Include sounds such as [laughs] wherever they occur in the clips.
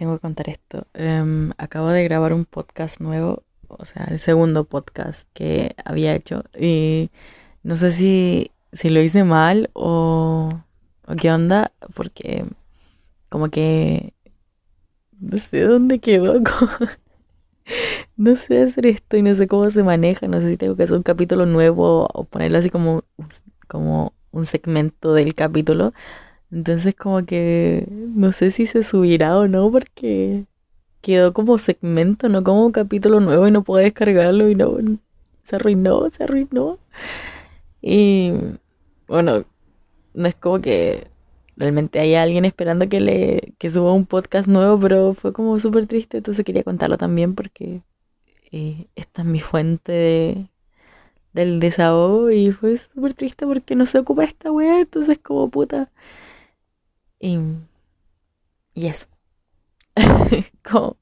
tengo que contar esto. Em, acabo de grabar un podcast nuevo, o sea, el segundo podcast que había hecho. Y no sé si, si lo hice mal o, o qué onda, porque como que no sé dónde quedó. [laughs] no sé hacer esto y no sé cómo se maneja. No sé si tengo que hacer un capítulo nuevo o ponerlo así como, como un segmento del capítulo. Entonces como que no sé si se subirá o no porque quedó como segmento, no como capítulo nuevo y no puedo descargarlo y no se arruinó, se arruinó. Y bueno, no es como que realmente haya alguien esperando que le que suba un podcast nuevo, pero fue como súper triste, entonces quería contarlo también porque eh, esta es mi fuente de, del desahogo y fue súper triste porque no se ocupa esta weá, entonces como puta. Y, y eso. [laughs] como,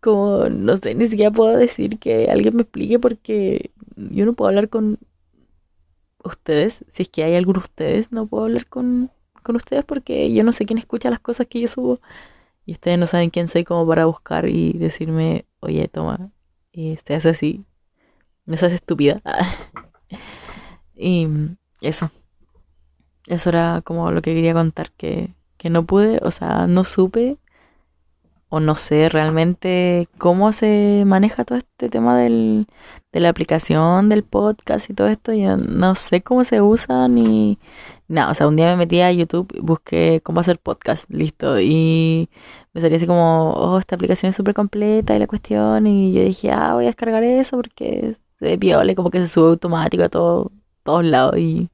como, no sé, ni siquiera puedo decir que alguien me explique porque yo no puedo hablar con ustedes. Si es que hay alguno de ustedes, no puedo hablar con, con ustedes porque yo no sé quién escucha las cosas que yo subo. Y ustedes no saben quién soy como para buscar y decirme, oye, toma, y se hace así. No seas estúpida. [laughs] y eso. Eso era como lo que quería contar, que, que no pude, o sea, no supe o no sé realmente cómo se maneja todo este tema del, de la aplicación del podcast y todo esto. Yo no sé cómo se usa ni nada. O sea, un día me metí a YouTube busqué cómo hacer podcast, listo. Y me salía así como, oh, esta aplicación es súper completa y la cuestión. Y yo dije, ah, voy a descargar eso porque se ve como que se sube automático a todo, todos lados. Y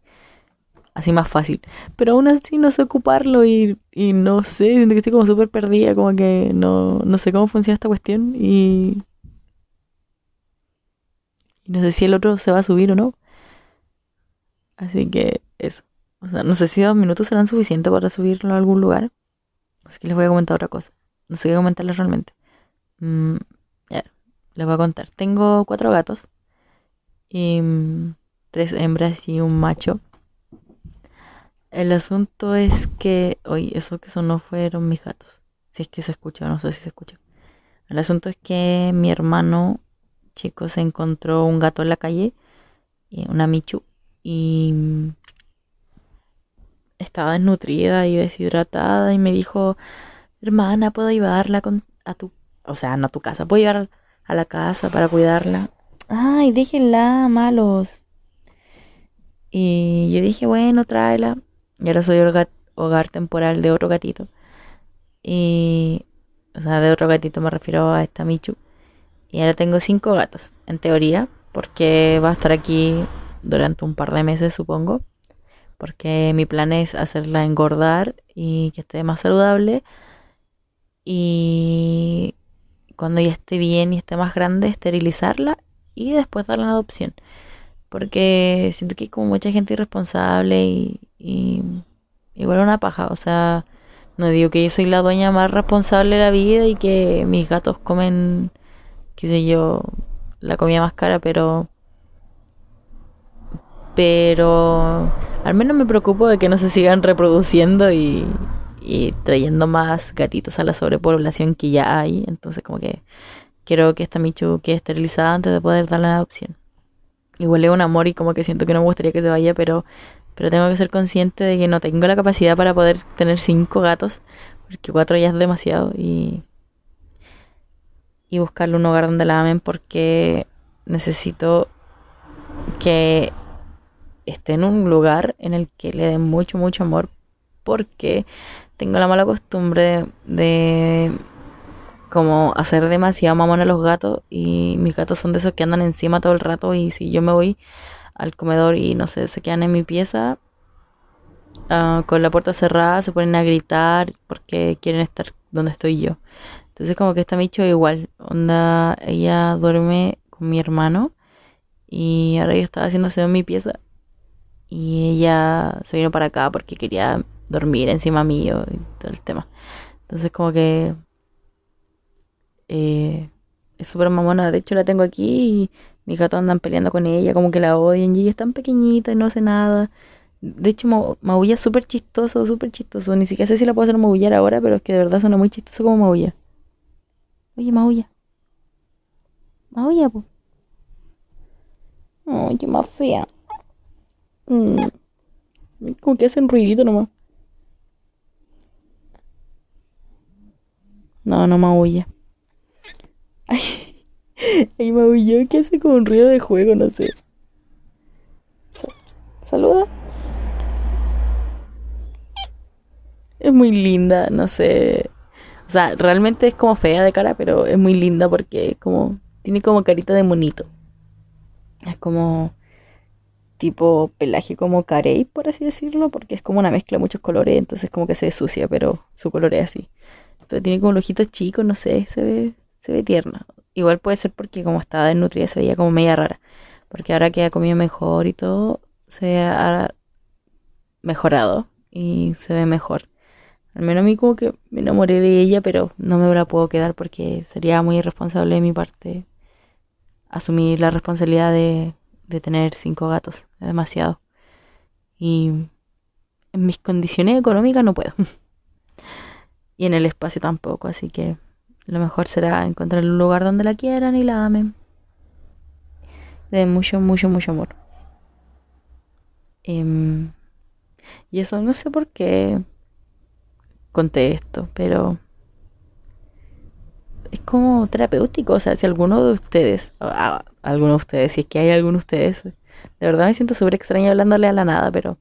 así más fácil. Pero aún así no sé ocuparlo y, y no sé, siento que estoy como súper perdida, como que no, no sé cómo funciona esta cuestión y, no sé si el otro se va a subir o no. Así que eso. O sea, no sé si dos minutos serán suficientes para subirlo a algún lugar. Así que les voy a comentar otra cosa. No sé qué comentarles realmente. Mm, ya, les voy a contar. Tengo cuatro gatos. Y mm, tres hembras y un macho. El asunto es que, oye, eso que sonó fueron mis gatos. Si es que se escucha, no sé si se escucha. El asunto es que mi hermano chico se encontró un gato en la calle, eh, una Michu, y estaba desnutrida y deshidratada y me dijo, hermana, ¿puedo llevarla a tu, o sea, no a tu casa, puedo llevar a la casa para cuidarla? Ay, déjenla, malos. Y yo dije, bueno, tráela. Y ahora soy hogar, temporal de otro gatito. Y, o sea, de otro gatito me refiero a esta Michu. Y ahora tengo cinco gatos, en teoría, porque va a estar aquí durante un par de meses, supongo. Porque mi plan es hacerla engordar y que esté más saludable. Y cuando ya esté bien y esté más grande, esterilizarla y después darla en adopción. Porque siento que hay como mucha gente irresponsable y, y igual una paja. O sea, no digo que yo soy la dueña más responsable de la vida y que mis gatos comen, qué sé yo, la comida más cara, pero... Pero al menos me preocupo de que no se sigan reproduciendo y, y trayendo más gatitos a la sobrepoblación que ya hay. Entonces como que quiero que esta Michu quede esterilizada antes de poder darle la adopción igual es un amor y como que siento que no me gustaría que se vaya, pero, pero tengo que ser consciente de que no tengo la capacidad para poder tener cinco gatos, porque cuatro ya es demasiado y, y buscarle un hogar donde la amen porque necesito que esté en un lugar en el que le den mucho, mucho amor porque tengo la mala costumbre de como hacer demasiado mamón a los gatos y mis gatos son de esos que andan encima todo el rato y si yo me voy al comedor y no sé, se quedan en mi pieza ah, con la puerta cerrada, se ponen a gritar porque quieren estar donde estoy yo. Entonces como que está Micho igual, onda, ella duerme con mi hermano y ahora yo estaba haciéndose en mi pieza y ella se vino para acá porque quería dormir encima mío y todo el tema. Entonces como que eh, es súper mamona. De hecho, la tengo aquí y mis gatos andan peleando con ella, como que la odian. Y ella es tan pequeñita y no hace nada. De hecho, maulla súper chistoso, súper chistoso. Ni siquiera sé si la puedo hacer maullar ahora, pero es que de verdad suena muy chistoso como maulla. Oye, maulla. Maulla, po. Oye, más fea. Mm. Como que hacen ruidito nomás. No, no maulla. Ay, [laughs] ay maulló que hace como un ruido de juego, no sé. Saluda. Es muy linda, no sé. O sea, realmente es como fea de cara, pero es muy linda porque como tiene como carita de monito. Es como tipo pelaje como carey, por así decirlo, porque es como una mezcla de muchos colores, entonces como que se sucia, pero su color es así. Pero tiene como los ojitos chicos, no sé, se ve, se ve tierna. Igual puede ser porque como estaba desnutrida se veía como media rara. Porque ahora que ha comido mejor y todo, se ha mejorado y se ve mejor. Al menos a mí como que me enamoré de ella, pero no me la puedo quedar porque sería muy irresponsable de mi parte asumir la responsabilidad de, de tener cinco gatos. Es demasiado. Y en mis condiciones económicas no puedo. [laughs] y en el espacio tampoco, así que lo mejor será encontrar un lugar donde la quieran y la amen. De mucho, mucho, mucho amor. Em, y eso no sé por qué conté esto, pero es como terapéutico. O sea, si alguno de ustedes, alguno de ustedes, si es que hay alguno de ustedes, de verdad me siento súper extraña hablándole a la nada, pero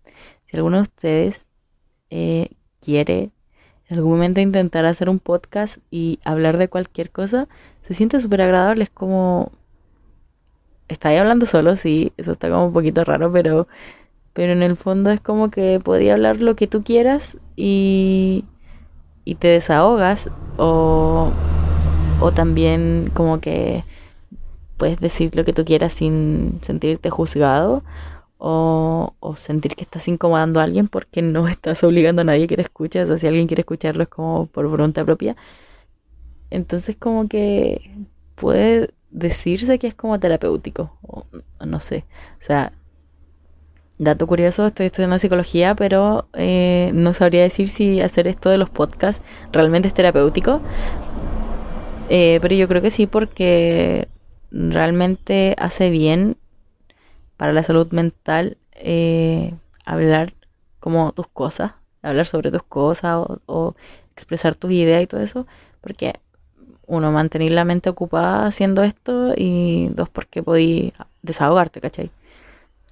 si alguno de ustedes eh, quiere en algún momento intentar hacer un podcast y hablar de cualquier cosa, se siente súper agradable. Es como. Estáis hablando solo, sí, eso está como un poquito raro, pero. Pero en el fondo es como que podía hablar lo que tú quieras y. y te desahogas. O o también como que puedes decir lo que tú quieras sin sentirte juzgado o, sentir que estás incomodando a alguien porque no [laughs] estás obligando a nadie que te escuche. O sea, si alguien quiere escucharlo es como por voluntad propia. Entonces como que puede decirse que es como terapéutico. O, no sé. O sea, dato curioso, estoy estudiando psicología, pero eh, no sabría decir si hacer esto de los podcasts realmente es terapéutico. Eh, pero yo creo que sí porque realmente hace bien para la salud mental eh, hablar como tus cosas, hablar sobre tus cosas o, expresar tus ideas y todo eso, porque uno, mantener la mente ocupada haciendo esto y dos, porque podí desahogarte, ¿cachai?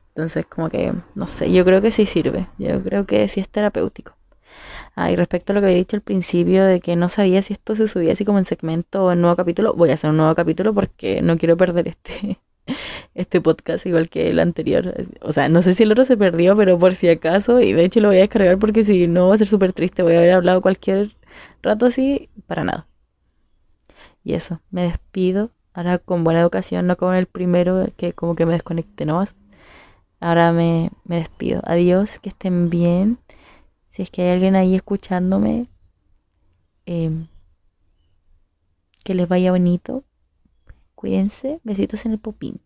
Entonces, como que, no sé, yo creo que sí sirve, yo creo que sí es terapéutico. Ah, y respecto a lo que había dicho al principio de que no sabía si esto se subía así como en segmento o en nuevo capítulo, voy a hacer un nuevo capítulo porque no quiero perder este, este podcast igual que el anterior. O sea, no sé si el otro se perdió, pero por si acaso, y de hecho lo voy a descargar porque si no va a ser súper triste, voy a haber hablado cualquier rato así, para nada. Y eso, me despido. Ahora con buena educación, no como el primero, que como que me desconecté nomás. Ahora me, me despido. Adiós, que estén bien. Si es que hay alguien ahí escuchándome, em, que les vaya bonito. Cuídense. Besitos en el popín.